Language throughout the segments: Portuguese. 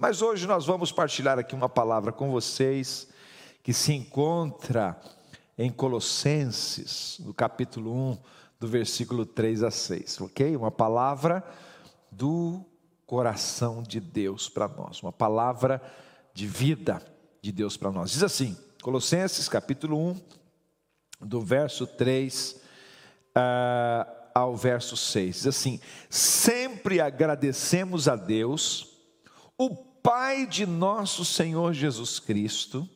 Mas hoje nós vamos partilhar aqui uma palavra com vocês que se encontra em Colossenses, no capítulo 1, do versículo 3 a 6, ok? Uma palavra do coração de Deus para nós, uma palavra de vida de Deus para nós. Diz assim, Colossenses capítulo 1, do verso 3 uh, ah, ao verso 6, diz assim: Sempre agradecemos a Deus, o Pai de nosso Senhor Jesus Cristo,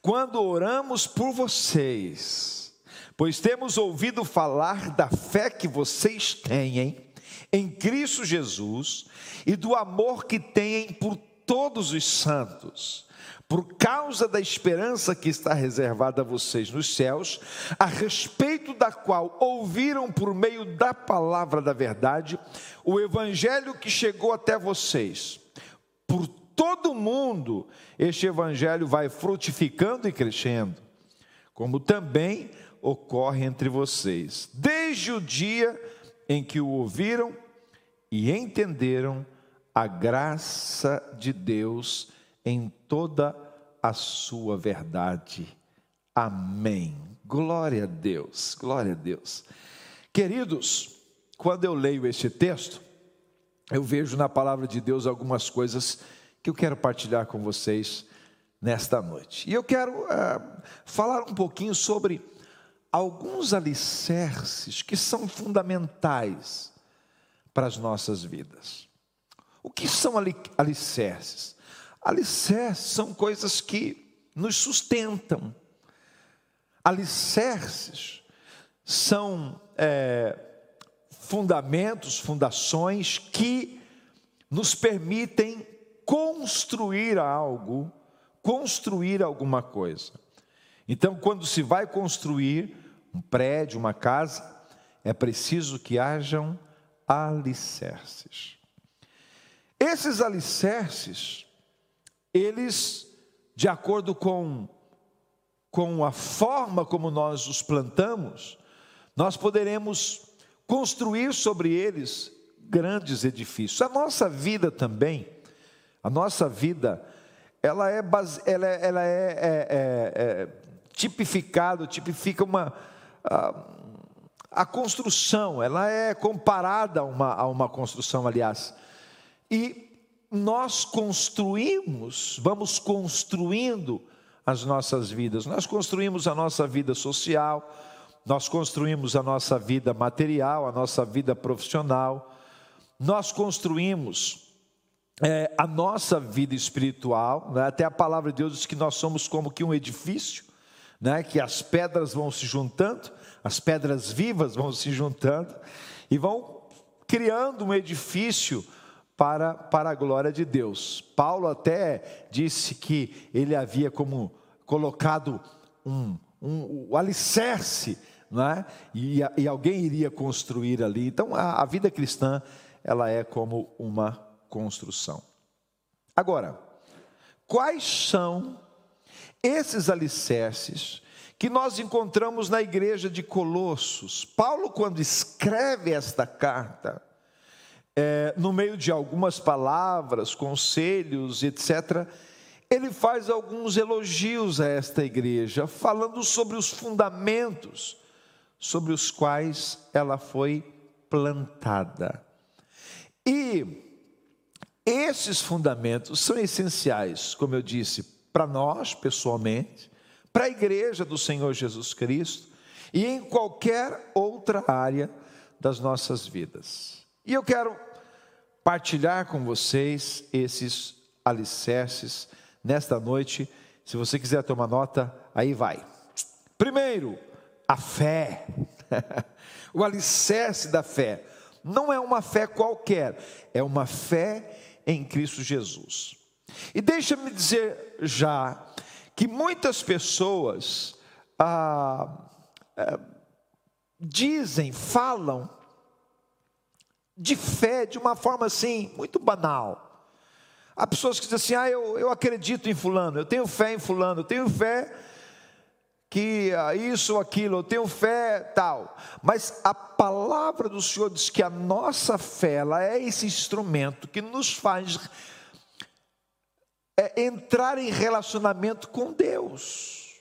quando oramos por vocês, pois temos ouvido falar da fé que vocês têm em Cristo Jesus e do amor que têm por todos os santos, por causa da esperança que está reservada a vocês nos céus, a respeito da qual ouviram por meio da palavra da verdade o evangelho que chegou até vocês. Por todo mundo, este evangelho vai frutificando e crescendo, como também ocorre entre vocês, desde o dia em que o ouviram e entenderam a graça de Deus em toda a sua verdade. Amém. Glória a Deus, glória a Deus. Queridos, quando eu leio este texto, eu vejo na palavra de Deus algumas coisas que eu quero partilhar com vocês nesta noite. E eu quero uh, falar um pouquinho sobre alguns alicerces que são fundamentais para as nossas vidas. O que são alicerces? Alicerces são coisas que nos sustentam. Alicerces são é, fundamentos, fundações que nos permitem construir algo, construir alguma coisa. Então, quando se vai construir um prédio, uma casa, é preciso que hajam alicerces. Esses alicerces, eles, de acordo com, com a forma como nós os plantamos, nós poderemos construir sobre eles grandes edifícios. A nossa vida também, a nossa vida, ela é, base, ela é, ela é, é, é, é tipificado, tipifica uma. A, a construção, ela é comparada a uma, a uma construção, aliás. E nós construímos, vamos construindo as nossas vidas. Nós construímos a nossa vida social, nós construímos a nossa vida material, a nossa vida profissional, nós construímos é, a nossa vida espiritual. Né? Até a palavra de Deus diz que nós somos como que um edifício, né? que as pedras vão se juntando, as pedras vivas vão se juntando e vão criando um edifício para, para a glória de Deus. Paulo até disse que ele havia como colocado um, um, um alicerce, é? e, e, alguém iria construir ali. Então a, a vida cristã ela é como uma construção. Agora, quais são esses alicerces que nós encontramos na igreja de Colossos? Paulo, quando escreve esta carta, é, no meio de algumas palavras, conselhos, etc., ele faz alguns elogios a esta igreja, falando sobre os fundamentos sobre os quais ela foi plantada. E esses fundamentos são essenciais, como eu disse, para nós pessoalmente, para a igreja do Senhor Jesus Cristo e em qualquer outra área das nossas vidas. E eu quero partilhar com vocês esses alicerces nesta noite. Se você quiser tomar nota, aí vai. Primeiro, a fé. o alicerce da fé. Não é uma fé qualquer, é uma fé em Cristo Jesus. E deixa-me dizer já que muitas pessoas ah, ah, dizem, falam de fé de uma forma assim, muito banal. Há pessoas que dizem assim: ah, eu, eu acredito em Fulano, eu tenho fé em Fulano, eu tenho fé que isso ou aquilo, eu tenho fé tal. Mas a palavra do Senhor diz que a nossa fé, ela é esse instrumento que nos faz é, entrar em relacionamento com Deus.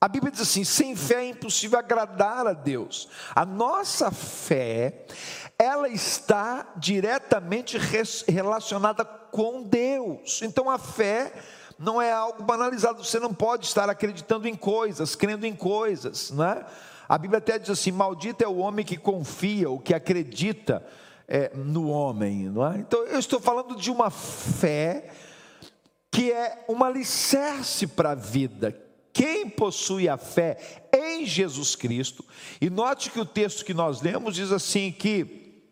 A Bíblia diz assim: sem fé é impossível agradar a Deus. A nossa fé, ela está diretamente relacionada com Deus. Então a fé não é algo banalizado, você não pode estar acreditando em coisas, crendo em coisas, não é? A Bíblia até diz assim: maldito é o homem que confia, o que acredita é, no homem, não é? Então eu estou falando de uma fé que é um alicerce para a vida. Quem possui a fé em Jesus Cristo, e note que o texto que nós lemos diz assim: que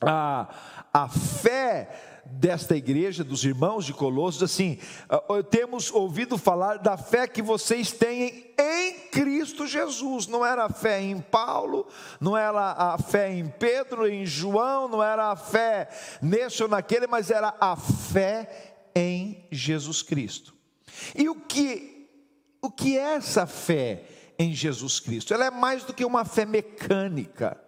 a, a fé desta igreja, dos irmãos de Colossos, assim: ah, temos ouvido falar da fé que vocês têm em Cristo Jesus. Não era a fé em Paulo, não era a fé em Pedro, em João, não era a fé nesse ou naquele, mas era a fé em Jesus Cristo. E o que o que é essa fé em Jesus Cristo? Ela é mais do que uma fé mecânica.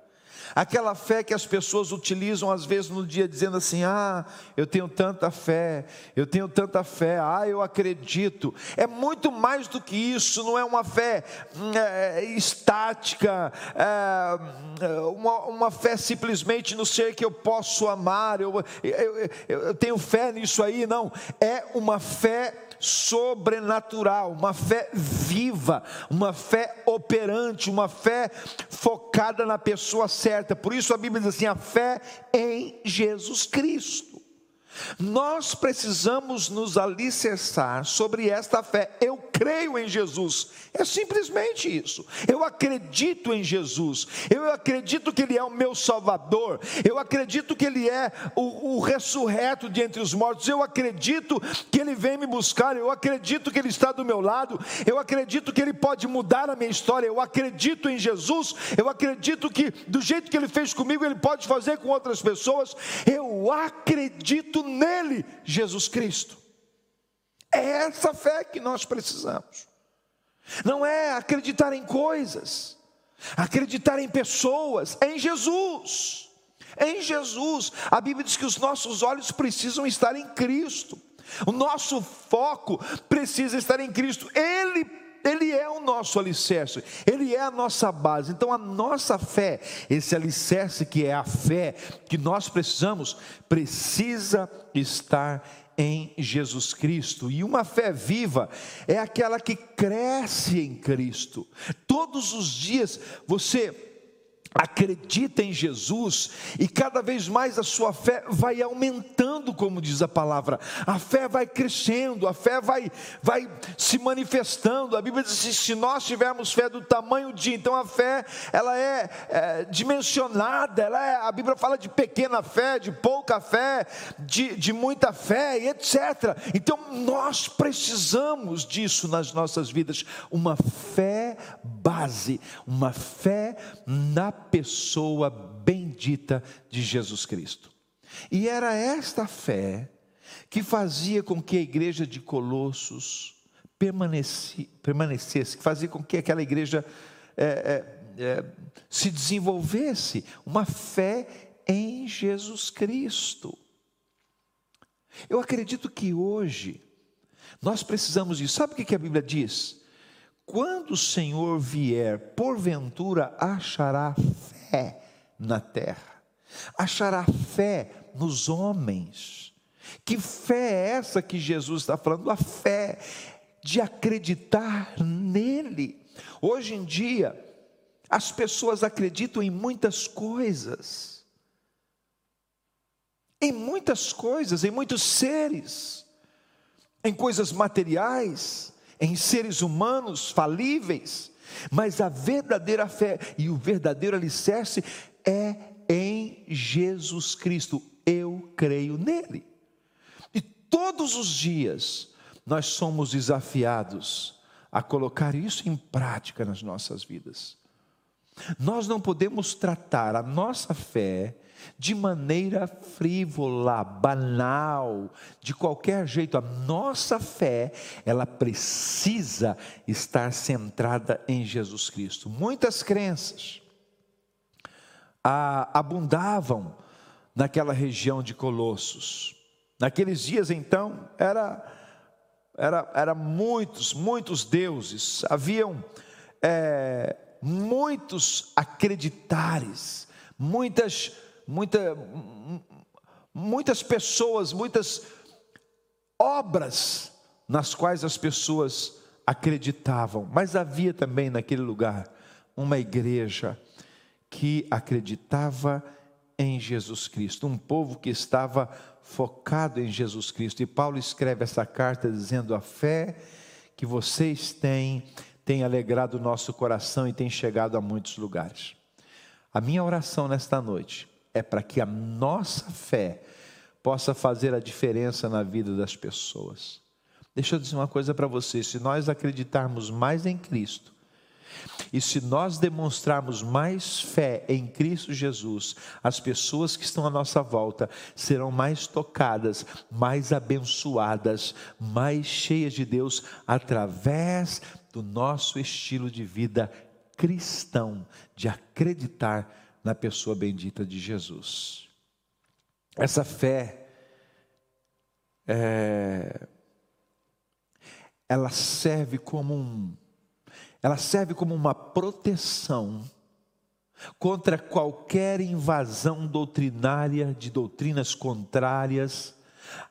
Aquela fé que as pessoas utilizam às vezes no dia dizendo assim: "Ah, eu tenho tanta fé, eu tenho tanta fé, ah, eu acredito". É muito mais do que isso, não é uma fé hum, é, estática, é, uma, uma, fé simplesmente no ser que eu posso amar, eu, eu, eu, eu tenho fé nisso aí, não. É uma fé sobrenatural, uma fé viva, uma fé operante, uma fé focada na pessoa certa. Por isso a Bíblia diz assim: a fé em Jesus Cristo. Nós precisamos nos alicerçar sobre esta fé. Eu creio em Jesus. É simplesmente isso. Eu acredito em Jesus. Eu acredito que Ele é o meu Salvador. Eu acredito que Ele é o, o ressurreto de entre os mortos. Eu acredito que Ele vem me buscar. Eu acredito que Ele está do meu lado. Eu acredito que Ele pode mudar a minha história. Eu acredito em Jesus. Eu acredito que do jeito que Ele fez comigo, Ele pode fazer com outras pessoas. Eu acredito nele, Jesus Cristo. É essa fé que nós precisamos. Não é acreditar em coisas, acreditar em pessoas, é em Jesus. É em Jesus. A Bíblia diz que os nossos olhos precisam estar em Cristo. O nosso foco precisa estar em Cristo. Ele ele é o nosso alicerce, Ele é a nossa base. Então, a nossa fé, esse alicerce que é a fé que nós precisamos, precisa estar em Jesus Cristo. E uma fé viva é aquela que cresce em Cristo. Todos os dias você acredita em Jesus e cada vez mais a sua fé vai aumentando, como diz a palavra. A fé vai crescendo, a fé vai, vai se manifestando. A Bíblia diz assim, se nós tivermos fé do tamanho de, então a fé ela é, é dimensionada. Ela é, a Bíblia fala de pequena fé, de pouca fé, de, de muita fé e etc. Então nós precisamos disso nas nossas vidas, uma fé base, uma fé na pessoa bendita de Jesus Cristo. E era esta fé que fazia com que a igreja de Colossos permanecesse, que fazia com que aquela igreja é, é, é, se desenvolvesse, uma fé em Jesus Cristo. Eu acredito que hoje nós precisamos disso. Sabe o que a Bíblia diz? Quando o Senhor vier, porventura achará fé na terra, achará fé nos homens. Que fé é essa que Jesus está falando? A fé de acreditar nele. Hoje em dia, as pessoas acreditam em muitas coisas, em muitas coisas, em muitos seres, em coisas materiais, em seres humanos falíveis, mas a verdadeira fé e o verdadeiro alicerce é em Jesus Cristo. Eu creio nele. E todos os dias nós somos desafiados a colocar isso em prática nas nossas vidas. Nós não podemos tratar a nossa fé de maneira frívola, banal, de qualquer jeito. A nossa fé, ela precisa estar centrada em Jesus Cristo. Muitas crenças ah, abundavam naquela região de Colossos. Naqueles dias, então, era era, era muitos, muitos deuses, haviam é, muitos acreditares, muitas, muita, muitas pessoas, muitas obras nas quais as pessoas acreditavam, mas havia também naquele lugar uma igreja que acreditava em Jesus Cristo, um povo que estava focado em Jesus Cristo. E Paulo escreve essa carta dizendo: a fé que vocês têm tem alegrado o nosso coração e tem chegado a muitos lugares. A minha oração nesta noite é para que a nossa fé possa fazer a diferença na vida das pessoas. Deixa eu dizer uma coisa para você: se nós acreditarmos mais em Cristo, e se nós demonstrarmos mais fé em Cristo Jesus, as pessoas que estão à nossa volta serão mais tocadas, mais abençoadas, mais cheias de Deus através do nosso estilo de vida cristão, de acreditar na pessoa bendita de Jesus. Essa fé, é, ela serve como um ela serve como uma proteção contra qualquer invasão doutrinária de doutrinas contrárias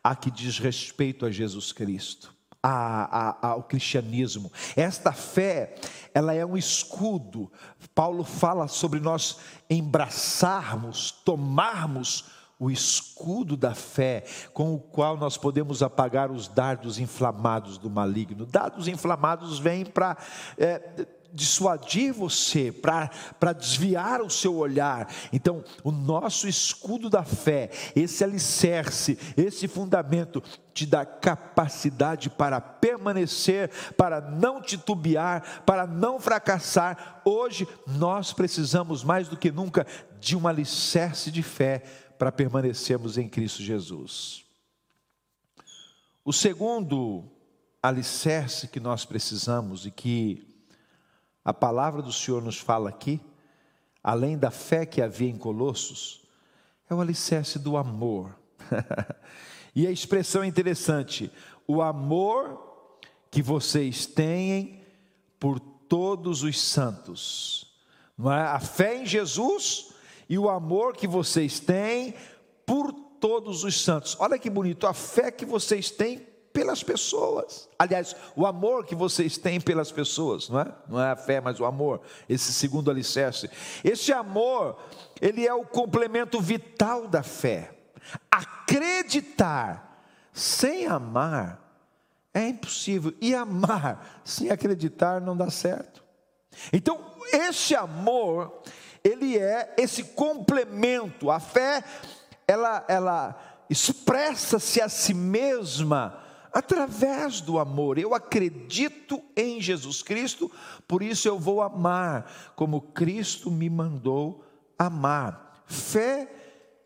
a que diz respeito a Jesus Cristo, a, a, ao cristianismo. Esta fé, ela é um escudo. Paulo fala sobre nós embraçarmos, tomarmos o escudo da fé, com o qual nós podemos apagar os dardos inflamados do maligno. Dardos inflamados vêm para é, dissuadir você, para desviar o seu olhar. Então, o nosso escudo da fé, esse alicerce, esse fundamento, te dá capacidade para permanecer, para não titubear, para não fracassar. Hoje, nós precisamos mais do que nunca de um alicerce de fé para permanecermos em Cristo Jesus. O segundo alicerce que nós precisamos e que a palavra do Senhor nos fala aqui, além da fé que havia em Colossos, é o alicerce do amor. e a expressão é interessante: o amor que vocês têm por todos os santos. Não é? A fé em Jesus e o amor que vocês têm por todos os santos. Olha que bonito, a fé que vocês têm pelas pessoas. Aliás, o amor que vocês têm pelas pessoas, não é? Não é a fé, mas o amor, esse segundo alicerce. Esse amor, ele é o complemento vital da fé. Acreditar sem amar é impossível, e amar sem acreditar não dá certo. Então, esse amor, ele é esse complemento. A fé, ela, ela expressa-se a si mesma através do amor. Eu acredito em Jesus Cristo, por isso eu vou amar como Cristo me mandou amar. Fé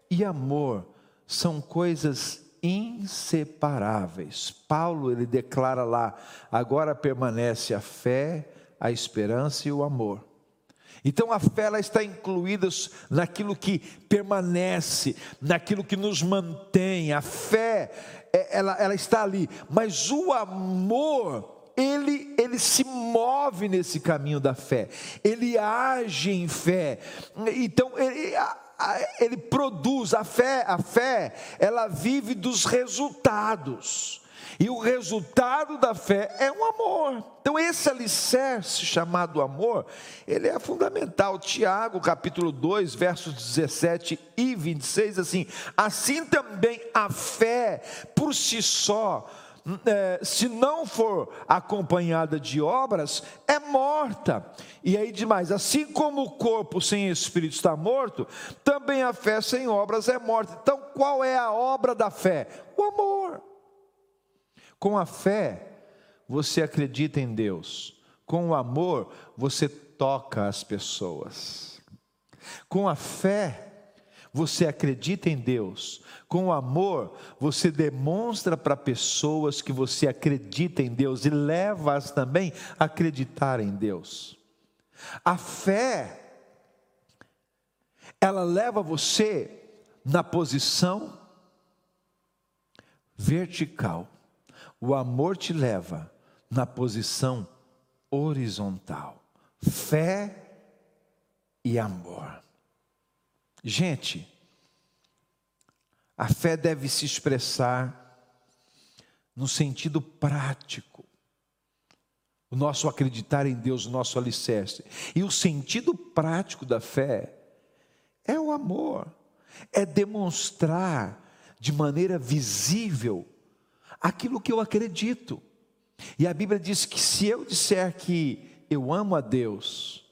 e amor são coisas inseparáveis. Paulo ele declara lá: agora permanece a fé, a esperança e o amor. Então a fé ela está incluída naquilo que permanece, naquilo que nos mantém. A fé é, ela, ela está ali, mas o amor ele, ele se move nesse caminho da fé, ele age em fé, então ele, ele produz a fé, a fé, ela vive dos resultados. E o resultado da fé é um amor. Então, esse alicerce chamado amor, ele é fundamental. Tiago, capítulo 2, versos 17 e 26, assim: assim também a fé por si só, é, se não for acompanhada de obras, é morta. E aí demais, assim como o corpo sem espírito está morto, também a fé sem obras é morta. Então, qual é a obra da fé? O amor. Com a fé, você acredita em Deus. Com o amor, você toca as pessoas. Com a fé, você acredita em Deus. Com o amor, você demonstra para pessoas que você acredita em Deus e leva-as também a acreditar em Deus. A fé, ela leva você na posição vertical o amor te leva na posição horizontal. Fé e amor. Gente, a fé deve se expressar no sentido prático. O nosso acreditar em Deus, o nosso alicerce. E o sentido prático da fé é o amor, é demonstrar de maneira visível aquilo que eu acredito. E a Bíblia diz que se eu disser que eu amo a Deus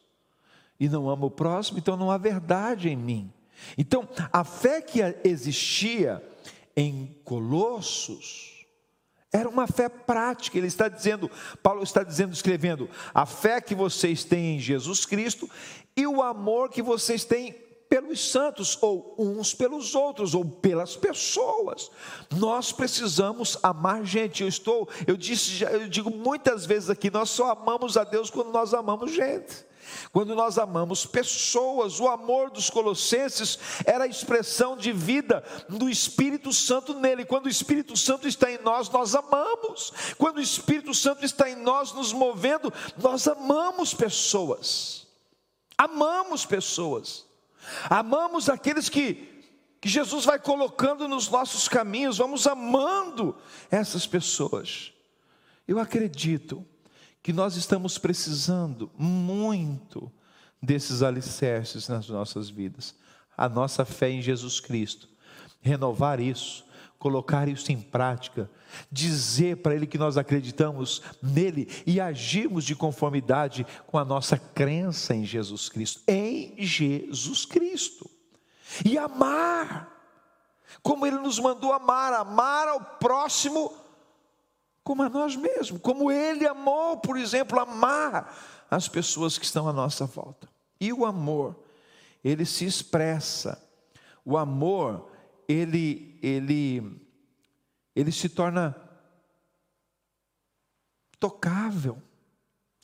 e não amo o próximo, então não há verdade em mim. Então, a fé que existia em Colossos era uma fé prática. Ele está dizendo, Paulo está dizendo, escrevendo, a fé que vocês têm em Jesus Cristo e o amor que vocês têm pelos santos, ou uns pelos outros, ou pelas pessoas. Nós precisamos amar gente. Eu estou, eu disse, eu digo muitas vezes aqui, nós só amamos a Deus quando nós amamos gente. Quando nós amamos pessoas, o amor dos colossenses era a expressão de vida do Espírito Santo nele. Quando o Espírito Santo está em nós, nós amamos. Quando o Espírito Santo está em nós, nos movendo, nós amamos pessoas. Amamos pessoas. Amamos aqueles que, que Jesus vai colocando nos nossos caminhos, vamos amando essas pessoas. Eu acredito que nós estamos precisando muito desses alicerces nas nossas vidas. A nossa fé em Jesus Cristo, renovar isso, colocar isso em prática, dizer para Ele que nós acreditamos nele e agirmos de conformidade com a nossa crença em Jesus Cristo, em Jesus Cristo, e amar, como Ele nos mandou amar, amar ao próximo como a nós mesmos, como Ele amou, por exemplo, amar as pessoas que estão à nossa volta. E o amor, ele se expressa, o amor, ele, ele, ele se torna tocável.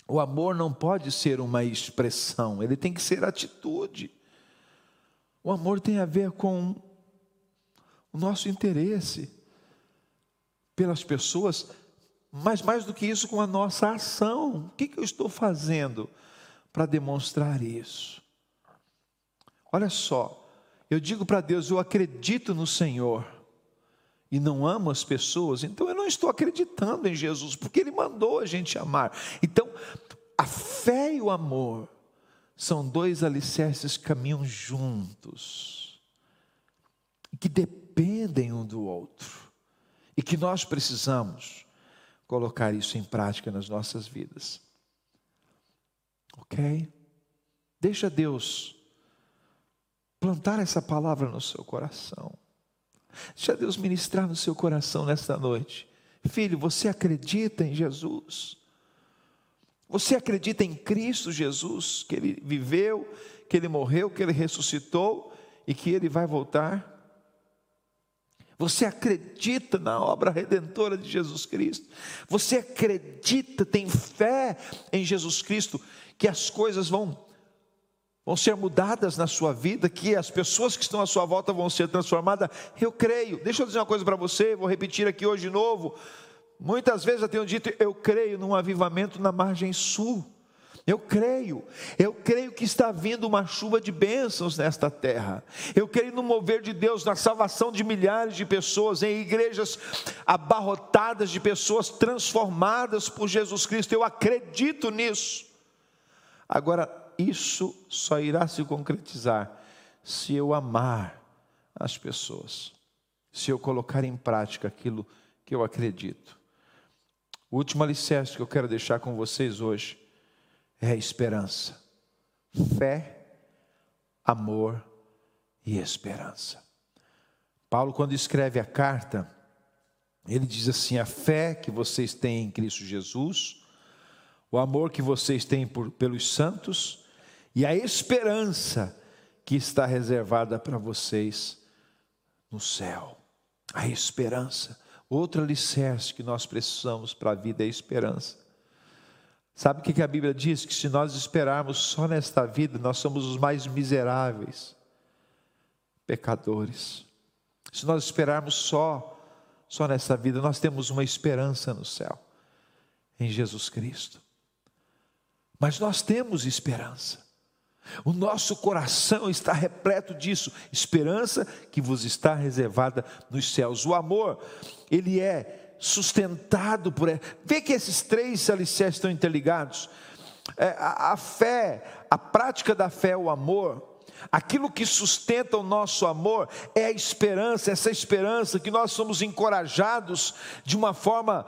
O amor não pode ser uma expressão, ele tem que ser atitude. O amor tem a ver com o nosso interesse pelas pessoas, mas mais do que isso, com a nossa ação. O que, que eu estou fazendo para demonstrar isso? Olha só, eu digo para Deus, eu acredito no Senhor e não amo as pessoas, então eu não estou acreditando em Jesus, porque Ele mandou a gente amar. Então, a fé e o amor são dois alicerces que caminham juntos, que dependem um do outro, e que nós precisamos colocar isso em prática nas nossas vidas. Ok? Deixa Deus plantar essa palavra no seu coração. Deixa Deus ministrar no seu coração nesta noite. Filho, você acredita em Jesus? Você acredita em Cristo Jesus, que Ele viveu, que Ele morreu, que Ele ressuscitou e que Ele vai voltar? Você acredita na obra redentora de Jesus Cristo? Você acredita, tem fé em Jesus Cristo que as coisas vão vão ser mudadas na sua vida, que as pessoas que estão à sua volta vão ser transformadas? Eu creio. Deixa eu dizer uma coisa para você, vou repetir aqui hoje de novo. Muitas vezes eu tenho dito, eu creio num avivamento na margem sul. Eu creio, eu creio que está vindo uma chuva de bênçãos nesta terra. Eu creio no mover de Deus, na salvação de milhares de pessoas, em igrejas abarrotadas de pessoas transformadas por Jesus Cristo. Eu acredito nisso. Agora, isso só irá se concretizar se eu amar as pessoas, se eu colocar em prática aquilo que eu acredito. O último alicerce que eu quero deixar com vocês hoje é a esperança. Fé, amor e esperança. Paulo, quando escreve a carta, ele diz assim: a fé que vocês têm em Cristo Jesus, o amor que vocês têm por, pelos santos e a esperança que está reservada para vocês no céu. A esperança. Outro alicerce que nós precisamos para a vida é a esperança. Sabe o que a Bíblia diz? Que se nós esperarmos só nesta vida, nós somos os mais miseráveis, pecadores. Se nós esperarmos só só nessa vida, nós temos uma esperança no céu, em Jesus Cristo. Mas nós temos esperança. O nosso coração está repleto disso, esperança que vos está reservada nos céus. O amor, ele é sustentado por. Vê que esses três alicerces estão interligados. É, a, a fé, a prática da fé, o amor, Aquilo que sustenta o nosso amor é a esperança, essa esperança que nós somos encorajados de uma forma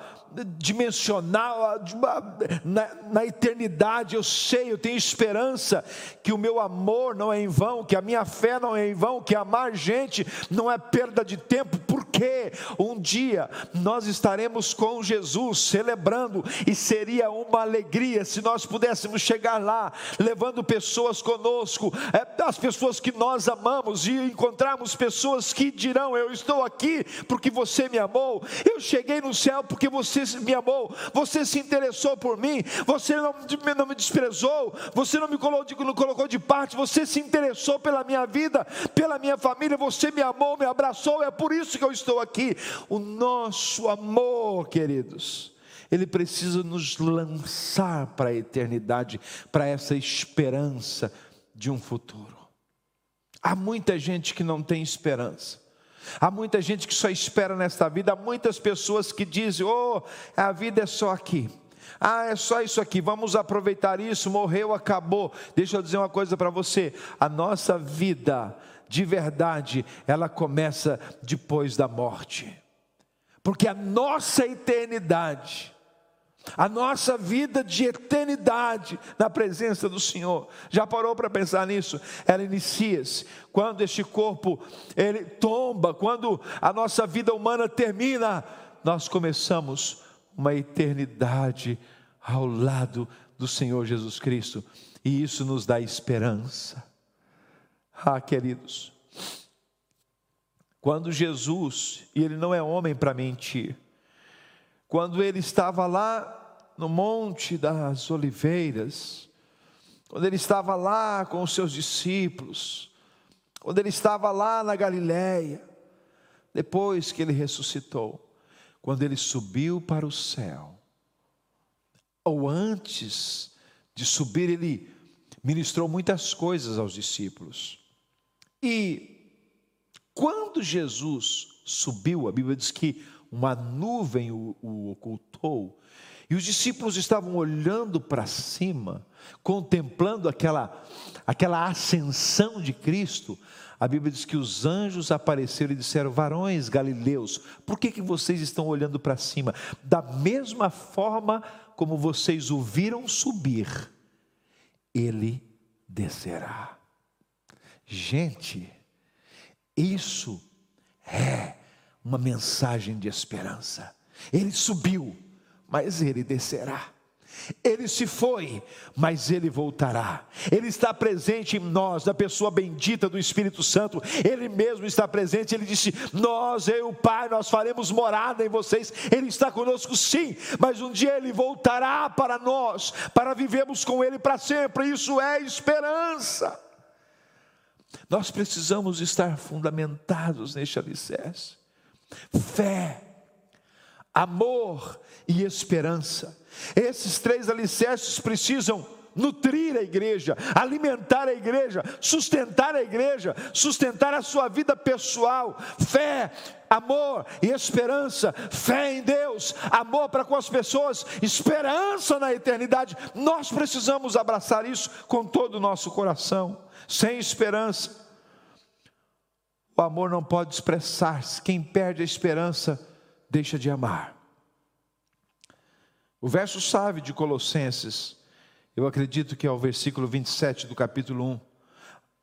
dimensional, uma, na, na, eternidade. Eu sei, eu tenho esperança que o meu amor não é em vão, que a minha fé não é em vão, que amar gente não é perda de tempo, porque um dia nós estaremos com Jesus celebrando e seria uma alegria se nós pudéssemos chegar lá levando pessoas conosco, é, as pessoas que nós amamos e encontrarmos pessoas que dirão: Eu estou aqui porque você me amou, eu cheguei no céu porque você me amou, você se interessou por mim, você não, não me desprezou, você não me colocou, de parte, você se interessou pela minha vida, pela minha família, você me amou, me abraçou, é por isso que eu estou aqui. O nosso amor, queridos, ele precisa nos lançar para a eternidade, para essa esperança de um futuro. Há muita gente que não tem esperança. Há muita gente que só espera nesta vida, há muitas pessoas que dizem: "Oh, a vida é só aqui". Ah, é só isso aqui, vamos aproveitar isso, morreu, acabou. Deixa eu dizer uma coisa para você: a nossa vida, de verdade, ela começa depois da morte, porque a nossa eternidade, a nossa vida de eternidade na presença do Senhor. Já parou para pensar nisso? Ela inicia-se quando este corpo ele tomba, quando a nossa vida humana termina, nós começamos uma eternidade ao lado do Senhor Jesus Cristo, e isso nos dá esperança. Ah, queridos, quando Jesus, e ele não é homem para mentir, quando ele estava lá no Monte das Oliveiras, quando ele estava lá com os seus discípulos, quando ele estava lá na Galiléia, depois que ele ressuscitou, quando ele subiu para o céu, ou antes de subir, ele ministrou muitas coisas aos discípulos. E quando Jesus subiu, a Bíblia diz que uma nuvem o, o ocultou, e os discípulos estavam olhando para cima, contemplando aquela, aquela ascensão de Cristo. A Bíblia diz que os anjos apareceram e disseram: Varões galileus, por que, que vocês estão olhando para cima? Da mesma forma como vocês o viram subir, ele descerá. Gente, isso é uma mensagem de esperança. Ele subiu mas ele descerá. Ele se foi, mas ele voltará. Ele está presente em nós, na pessoa bendita do Espírito Santo. Ele mesmo está presente. Ele disse: Nós, eu e o Pai, nós faremos morada em vocês. Ele está conosco, sim, mas um dia ele voltará para nós, para vivermos com ele para sempre. Isso é esperança. Nós precisamos estar fundamentados neste alicerce. Fé amor e esperança. Esses três alicerces precisam nutrir a igreja, alimentar a igreja, sustentar a igreja, sustentar a sua vida pessoal, fé, amor e esperança, fé em Deus, amor para com as pessoas, esperança na eternidade. Nós precisamos abraçar isso com todo o nosso coração. Sem esperança, o amor não pode expressar-se. Quem perde a esperança deixa de amar. O verso chave de Colossenses, eu acredito que é o versículo 27 do capítulo 1.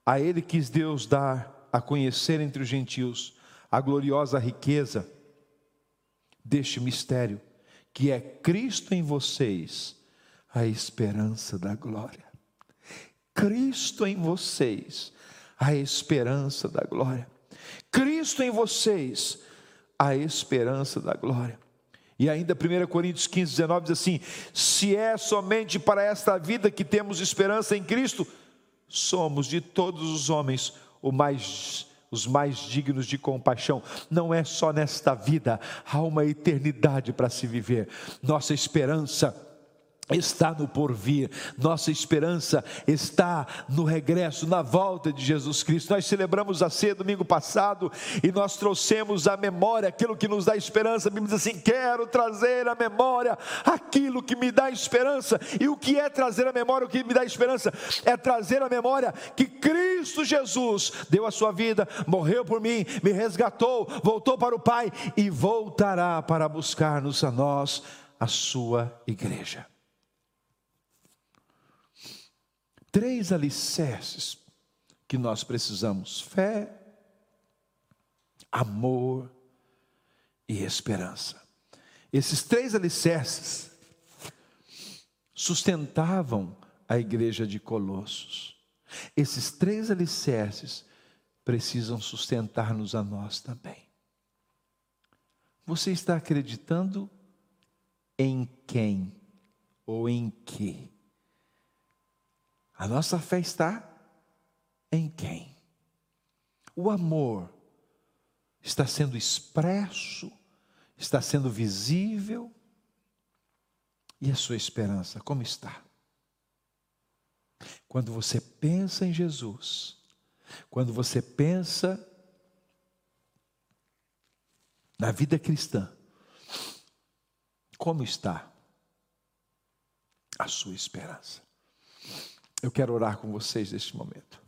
A ele quis Deus dar a conhecer entre os gentios a gloriosa riqueza deste mistério, que é Cristo em vocês, a esperança da glória. Cristo em vocês, a esperança da glória. Cristo em vocês, a esperança da glória. E ainda 1 Coríntios 15, 19 diz assim: Se é somente para esta vida que temos esperança em Cristo, somos de todos os homens o mais, os mais dignos de compaixão. Não é só nesta vida, há uma eternidade para se viver. Nossa esperança está no porvir, nossa esperança está no regresso, na volta de Jesus Cristo. Nós celebramos a ceia domingo passado e nós trouxemos à memória aquilo que nos dá esperança. A Bíblia diz assim: quero trazer à memória aquilo que me dá esperança. E o que é trazer à memória o que me dá esperança? É trazer à memória que Cristo Jesus deu a sua vida, morreu por mim, me resgatou, voltou para o Pai e voltará para buscar-nos a nós, a sua igreja. Três alicerces que nós precisamos: fé, amor e esperança. Esses três alicerces sustentavam a igreja de Colossos. Esses três alicerces precisam sustentar-nos a nós também. Você está acreditando em quem ou em que? A nossa fé está em quem? O amor está sendo expresso, está sendo visível. E a sua esperança, como está? Quando você pensa em Jesus, quando você pensa na vida cristã, como está a sua esperança? Eu quero orar com vocês neste momento.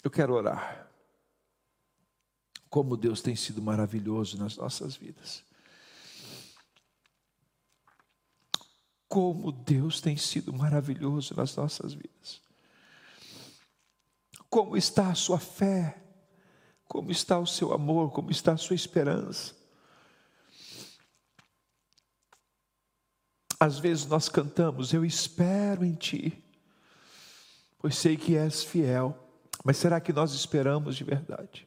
Eu quero orar. Como Deus tem sido maravilhoso nas nossas vidas. Como Deus tem sido maravilhoso nas nossas vidas. Como está a sua fé? Como está o seu amor? Como está a sua esperança? Às vezes nós cantamos, eu espero em Ti, pois sei que és fiel, mas será que nós esperamos de verdade?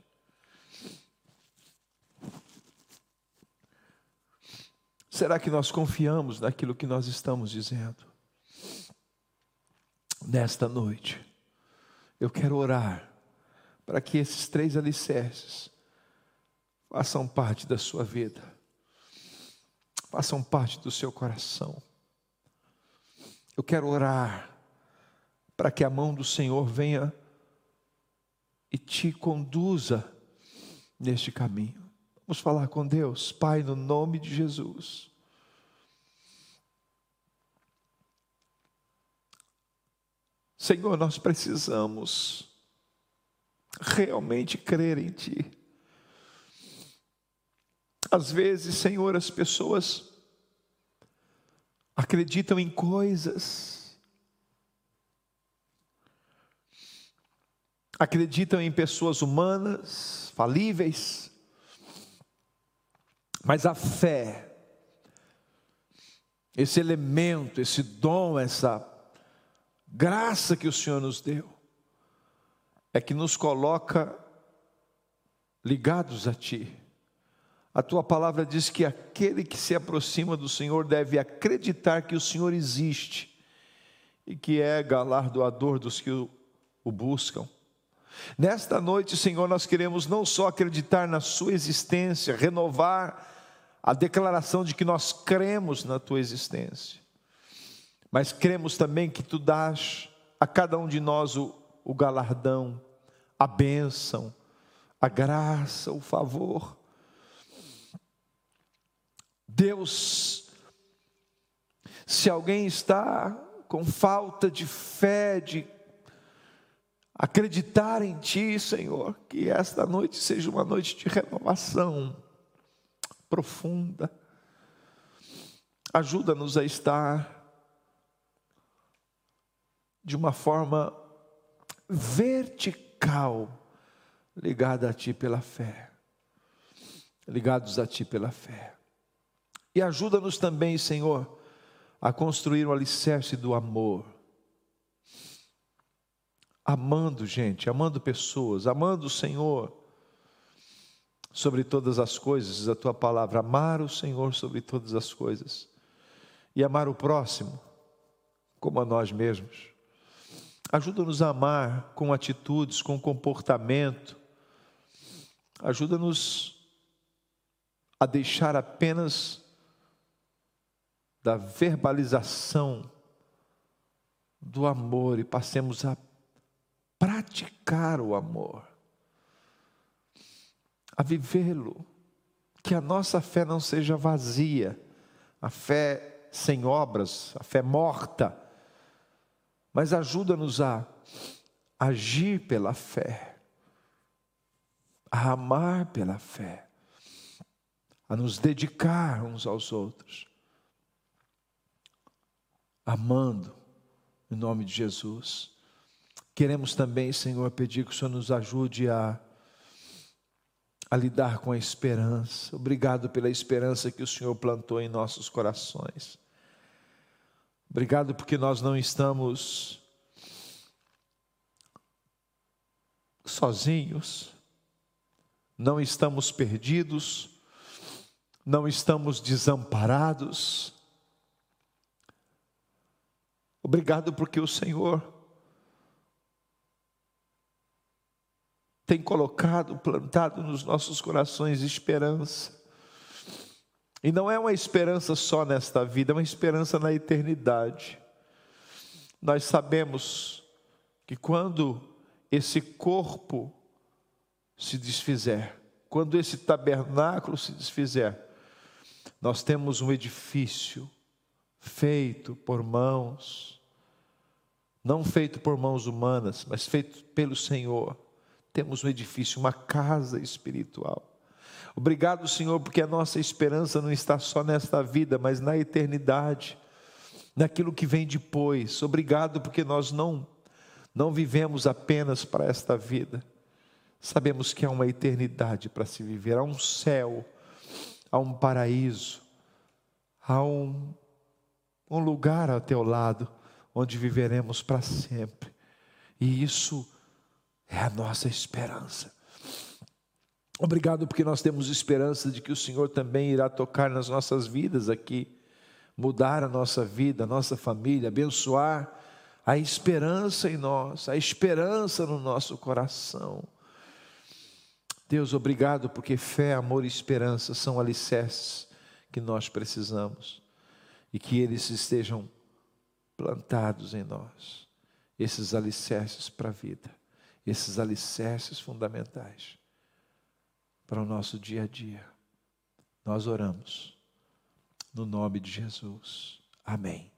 Será que nós confiamos naquilo que nós estamos dizendo? Nesta noite, eu quero orar para que esses três alicerces façam parte da sua vida façam parte do seu coração. Eu quero orar para que a mão do Senhor venha e te conduza neste caminho. Vamos falar com Deus, Pai, no nome de Jesus. Senhor, nós precisamos realmente crer em Ti. Às vezes, Senhor, as pessoas acreditam em coisas, acreditam em pessoas humanas, falíveis, mas a fé, esse elemento, esse dom, essa graça que o Senhor nos deu, é que nos coloca ligados a Ti a tua palavra diz que aquele que se aproxima do Senhor deve acreditar que o Senhor existe e que é galardoador dos que o, buscam. Nesta noite, Senhor, nós queremos não só acreditar na Sua existência, renovar a declaração de que nós cremos na Tua existência, mas cremos também que Tu dás a cada um de nós o, o galardão, a bênção, a graça, o favor Deus, se alguém está com falta de fé, de acreditar em Ti, Senhor, que esta noite seja uma noite de renovação profunda. Ajuda-nos a estar de uma forma vertical, ligada a Ti pela fé, ligados a Ti pela fé. E ajuda-nos também, Senhor, a construir o um alicerce do amor. Amando gente, amando pessoas, amando o Senhor sobre todas as coisas, a tua palavra, amar o Senhor sobre todas as coisas e amar o próximo como a nós mesmos. Ajuda-nos a amar com atitudes, com comportamento. Ajuda-nos a deixar apenas da verbalização do amor e passemos a praticar o amor, a vivê-lo. Que a nossa fé não seja vazia, a fé sem obras, a fé morta, mas ajuda-nos a agir pela fé, a amar pela fé, a nos dedicar uns aos outros, amando em nome de Jesus. Queremos também, Senhor, pedir que o Senhor nos ajude a, a lidar com a esperança. Obrigado pela esperança que o Senhor plantou em nossos corações. Obrigado porque nós não estamos sozinhos, não estamos perdidos, não estamos desamparados. Obrigado porque o Senhor tem colocado, plantado nos nossos corações esperança. E não é uma esperança só nesta vida, é uma esperança na eternidade. Nós sabemos que quando esse corpo se desfizer, quando esse tabernáculo se desfizer, nós temos um edifício feito por mãos, não feito por mãos humanas, mas feito pelo Senhor temos um edifício, uma casa espiritual. Obrigado, Senhor, porque a nossa esperança não está só nesta vida, mas na eternidade, naquilo que vem depois. Obrigado porque nós não não vivemos apenas para esta vida. Sabemos que há uma eternidade para se viver, há um céu, há um paraíso, há um, um lugar ao teu lado onde viveremos para sempre. E isso é a nossa esperança. Obrigado porque nós temos esperança de que o Senhor também irá tocar nas nossas vidas aqui, mudar a nossa vida, a nossa família, abençoar a esperança em nós, a esperança no nosso coração. Deus, obrigado porque fé, amor e esperança são alicerces que nós precisamos e que eles estejam plantados em nós, esses alicerces para a vida esses alicerces fundamentais para o nosso dia a dia. Nós oramos no nome de Jesus. Amém.